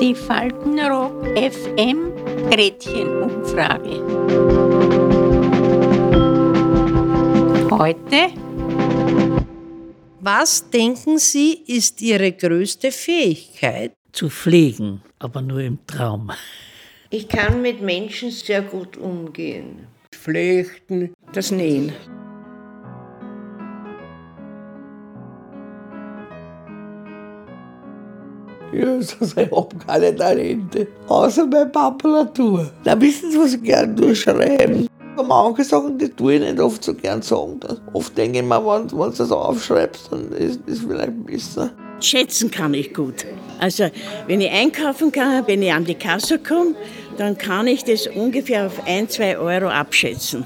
Die Faltenrock FM Gretchenumfrage. Heute. Was denken Sie ist Ihre größte Fähigkeit? Zu fliegen, aber nur im Traum. Ich kann mit Menschen sehr gut umgehen. Flechten, das Nähen. Ich habe keine Talente. Außer meine Papulatur. Da wissen Sie, was ich gerne durchschreiben. Manche Sachen, die tue ich nicht oft so gern sagen. Oft denke ich mir, wenn, wenn du das aufschreibst, dann ist es vielleicht besser. Schätzen kann ich gut. Also, wenn ich einkaufen kann, wenn ich an die Kasse komme, dann kann ich das ungefähr auf ein, zwei Euro abschätzen.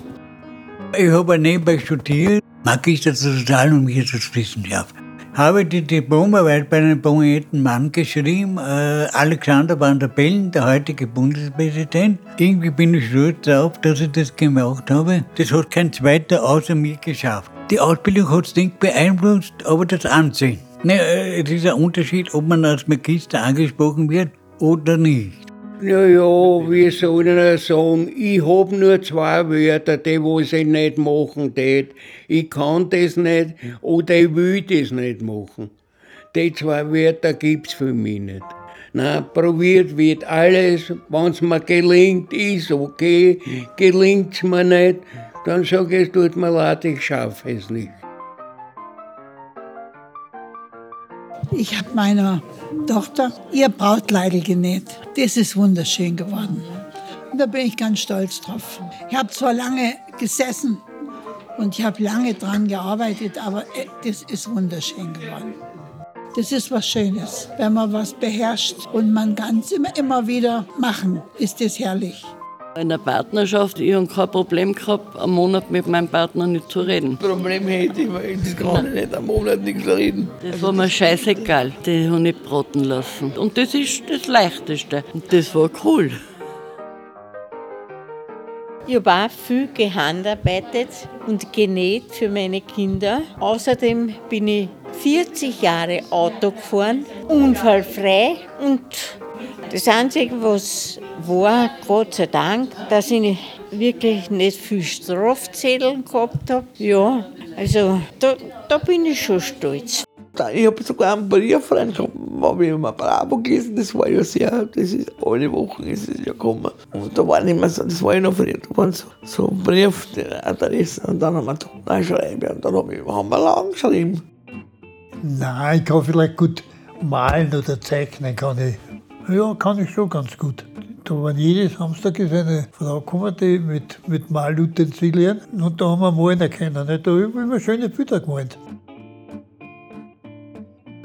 Ich habe nebenbei studiert, Magister zur Sozial- und Wirtschaftswissenschaft habe die Diplomarbeit bei einem prominenten Mann geschrieben, äh, Alexander Van der Bellen, der heutige Bundespräsident. Irgendwie bin ich stolz darauf, dass ich das gemacht habe. Das hat kein zweiter außer mir geschafft. Die Ausbildung hat es nicht beeinflusst, aber das Ansehen. Ne, äh, es ist ein Unterschied, ob man als Magister angesprochen wird oder nicht. Naja, wie soll ich sagen, ich hab nur zwei Wörter, die was ich nicht machen tät. Ich kann das nicht oder ich will das nicht machen. Die zwei Wörter gibt's für mich nicht. Nein, probiert wird alles, wenn's mir gelingt, ist okay. Gelingt's mir nicht, dann sag ich, es tut mir leid, ich schaffe es nicht. Ich habe meiner Tochter ihr Brautkleidel genäht. Das ist wunderschön geworden. Und da bin ich ganz stolz drauf. Ich habe zwar lange gesessen und ich habe lange dran gearbeitet, aber äh, das ist wunderschön geworden. Das ist was Schönes. Wenn man was beherrscht und man kann es immer, immer wieder machen, ist das herrlich. In der Partnerschaft, ich habe kein Problem gehabt, einen Monat mit meinem Partner nicht zu reden. Problem hätte ich, weil das kann ich nicht einen Monat nichts reden. Das war mir scheißegal, die habe ich nicht braten lassen. Und das ist das Leichteste. Und das war cool. Ich habe auch viel gehandarbeitet und genäht für meine Kinder. Außerdem bin ich 40 Jahre Auto gefahren, unfallfrei und das Einzige, was war, Gott sei Dank, dass ich wirklich nicht viel Strafzetteln gehabt habe. Ja, also da, da bin ich schon stolz. Ich habe sogar einen Brieffreund gehabt, habe ich immer Bravo gelesen, das war ja sehr, das ist alle Wochen ist es ja gekommen. Und da waren immer so, das war ja noch früher, da waren so, so Briefadressen und dann haben wir da schreiben und dann hab ich, haben wir lang geschrieben. Nein, ich kann vielleicht gut malen oder zeichnen, kann ich. Ja, kann ich schon ganz gut. Da waren jeden Samstag ist eine Frau gekommen, die mit, mit Malutensilien und da haben wir malen können. Da habe ich immer schöne Bilder gemalt.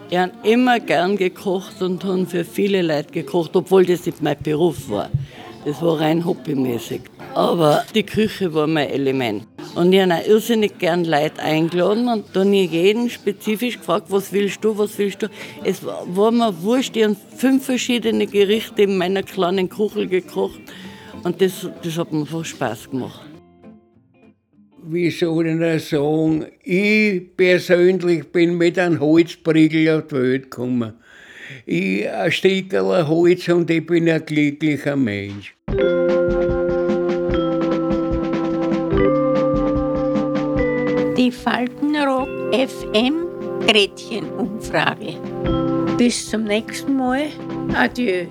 Ich habe immer gern gekocht und habe für viele Leute gekocht, obwohl das nicht mein Beruf war. Das war rein hobbymäßig. Aber die Küche war mein Element. Und ich habe auch irrsinnig gern Leute eingeladen und dann jeden spezifisch gefragt, was willst du, was willst du. Es war mir wurscht, ich habe fünf verschiedene Gerichte in meiner kleinen Kuchel gekocht und das, das hat mir einfach Spaß gemacht. Wie soll ich das sagen? Ich persönlich bin mit einem Holzbriegel auf die Welt gekommen. Ich ein Stückchen Holz und ich bin ein glücklicher Mensch. Die Faltenrock FM Gretchenumfrage. Bis zum nächsten Mal. Adieu.